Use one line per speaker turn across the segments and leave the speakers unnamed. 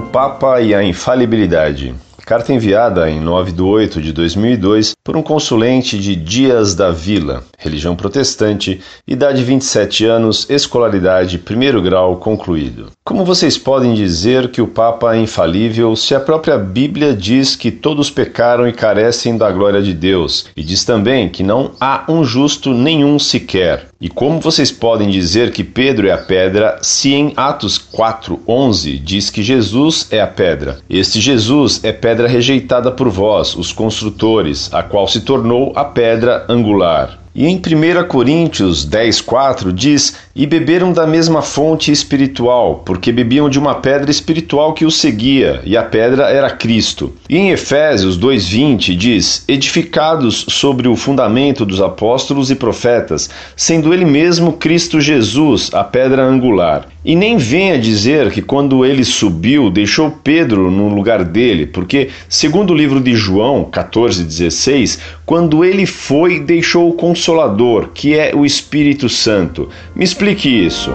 Papa e a infalibilidade. Carta enviada em 9 de 8 de 2002 por um consulente de Dias da Vila, religião protestante, idade 27 anos, escolaridade primeiro grau concluído. Como vocês podem dizer que o Papa é infalível se a própria Bíblia diz que todos pecaram e carecem da glória de Deus, e diz também que não há um justo nenhum sequer? E como vocês podem dizer que Pedro é a pedra se em Atos 4:11 diz que Jesus é a pedra? Este Jesus é pedra rejeitada por vós, os construtores, a qual se tornou a pedra angular. E em 1 Coríntios 10,4 diz: E beberam da mesma fonte espiritual, porque bebiam de uma pedra espiritual que os seguia, e a pedra era Cristo. E em Efésios 2,20 diz: Edificados sobre o fundamento dos apóstolos e profetas, sendo ele mesmo Cristo Jesus, a pedra angular. E nem venha dizer que quando ele subiu, deixou Pedro no lugar dele, porque, segundo o livro de João 14,16, quando ele foi, deixou o Consolador, que é o Espírito Santo. Me explique isso.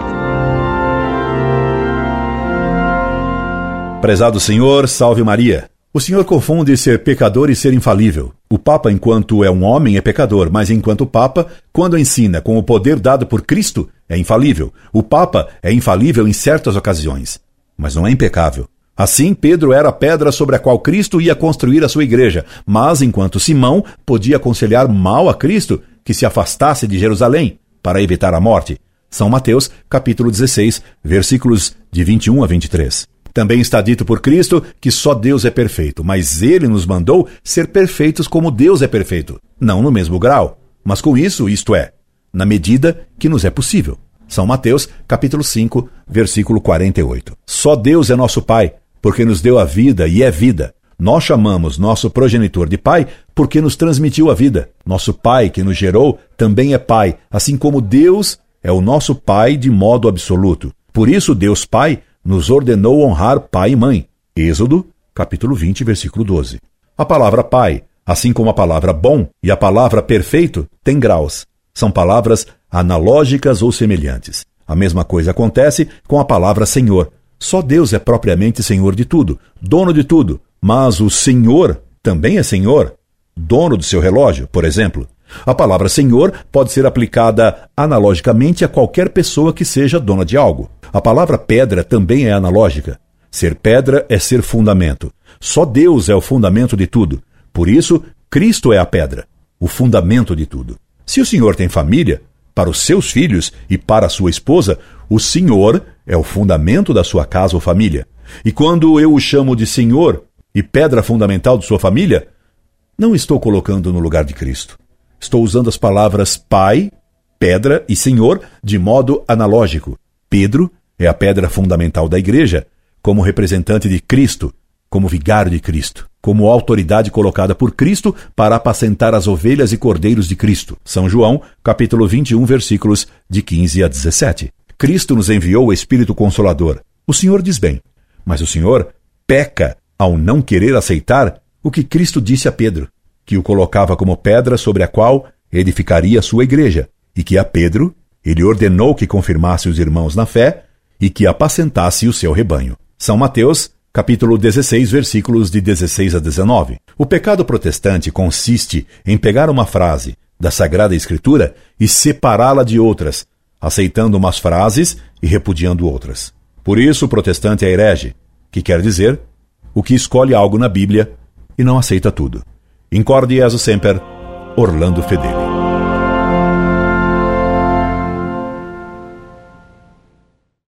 Prezado Senhor, salve Maria. O Senhor confunde ser pecador e ser infalível. O Papa, enquanto é um homem, é pecador, mas enquanto Papa, quando ensina com o poder dado por Cristo, é infalível. O Papa é infalível em certas ocasiões, mas não é impecável. Assim, Pedro era a pedra sobre a qual Cristo ia construir a sua igreja, mas enquanto Simão podia aconselhar mal a Cristo que se afastasse de Jerusalém para evitar a morte. São Mateus, capítulo 16, versículos de 21 a 23. Também está dito por Cristo que só Deus é perfeito, mas ele nos mandou ser perfeitos como Deus é perfeito, não no mesmo grau, mas com isso, isto é, na medida que nos é possível. São Mateus, capítulo 5, versículo 48. Só Deus é nosso Pai, porque nos deu a vida e é vida. Nós chamamos nosso progenitor de Pai porque nos transmitiu a vida. Nosso Pai, que nos gerou, também é Pai, assim como Deus é o nosso Pai de modo absoluto. Por isso, Deus Pai nos ordenou honrar pai e mãe. Êxodo, capítulo 20, versículo 12. A palavra Pai, assim como a palavra bom e a palavra perfeito, tem graus. São palavras analógicas ou semelhantes. A mesma coisa acontece com a palavra Senhor, só Deus é propriamente Senhor de tudo, dono de tudo, mas o Senhor também é Senhor, dono do seu relógio, por exemplo. A palavra Senhor pode ser aplicada analogicamente a qualquer pessoa que seja dona de algo. A palavra pedra também é analógica. Ser pedra é ser fundamento. Só Deus é o fundamento de tudo. Por isso, Cristo é a pedra, o fundamento de tudo. Se o Senhor tem família, para os seus filhos e para a sua esposa, o Senhor é o fundamento da sua casa ou família. E quando eu o chamo de Senhor e pedra fundamental de sua família, não estou colocando no lugar de Cristo. Estou usando as palavras Pai, pedra e Senhor de modo analógico. Pedro é a pedra fundamental da igreja, como representante de Cristo, como vigário de Cristo, como autoridade colocada por Cristo para apacentar as ovelhas e cordeiros de Cristo. São João, capítulo 21, versículos de 15 a 17. Cristo nos enviou o Espírito Consolador. O Senhor diz bem, mas o Senhor peca ao não querer aceitar o que Cristo disse a Pedro, que o colocava como pedra sobre a qual edificaria sua igreja, e que a Pedro ele ordenou que confirmasse os irmãos na fé e que apacentasse o seu rebanho. São Mateus, capítulo 16, versículos de 16 a 19. O pecado protestante consiste em pegar uma frase da Sagrada Escritura e separá-la de outras, aceitando umas frases e repudiando outras. Por isso o protestante é herege, que quer dizer o que escolhe algo na Bíblia e não aceita tudo. Incorde Jesus Semper, Orlando Fedeli.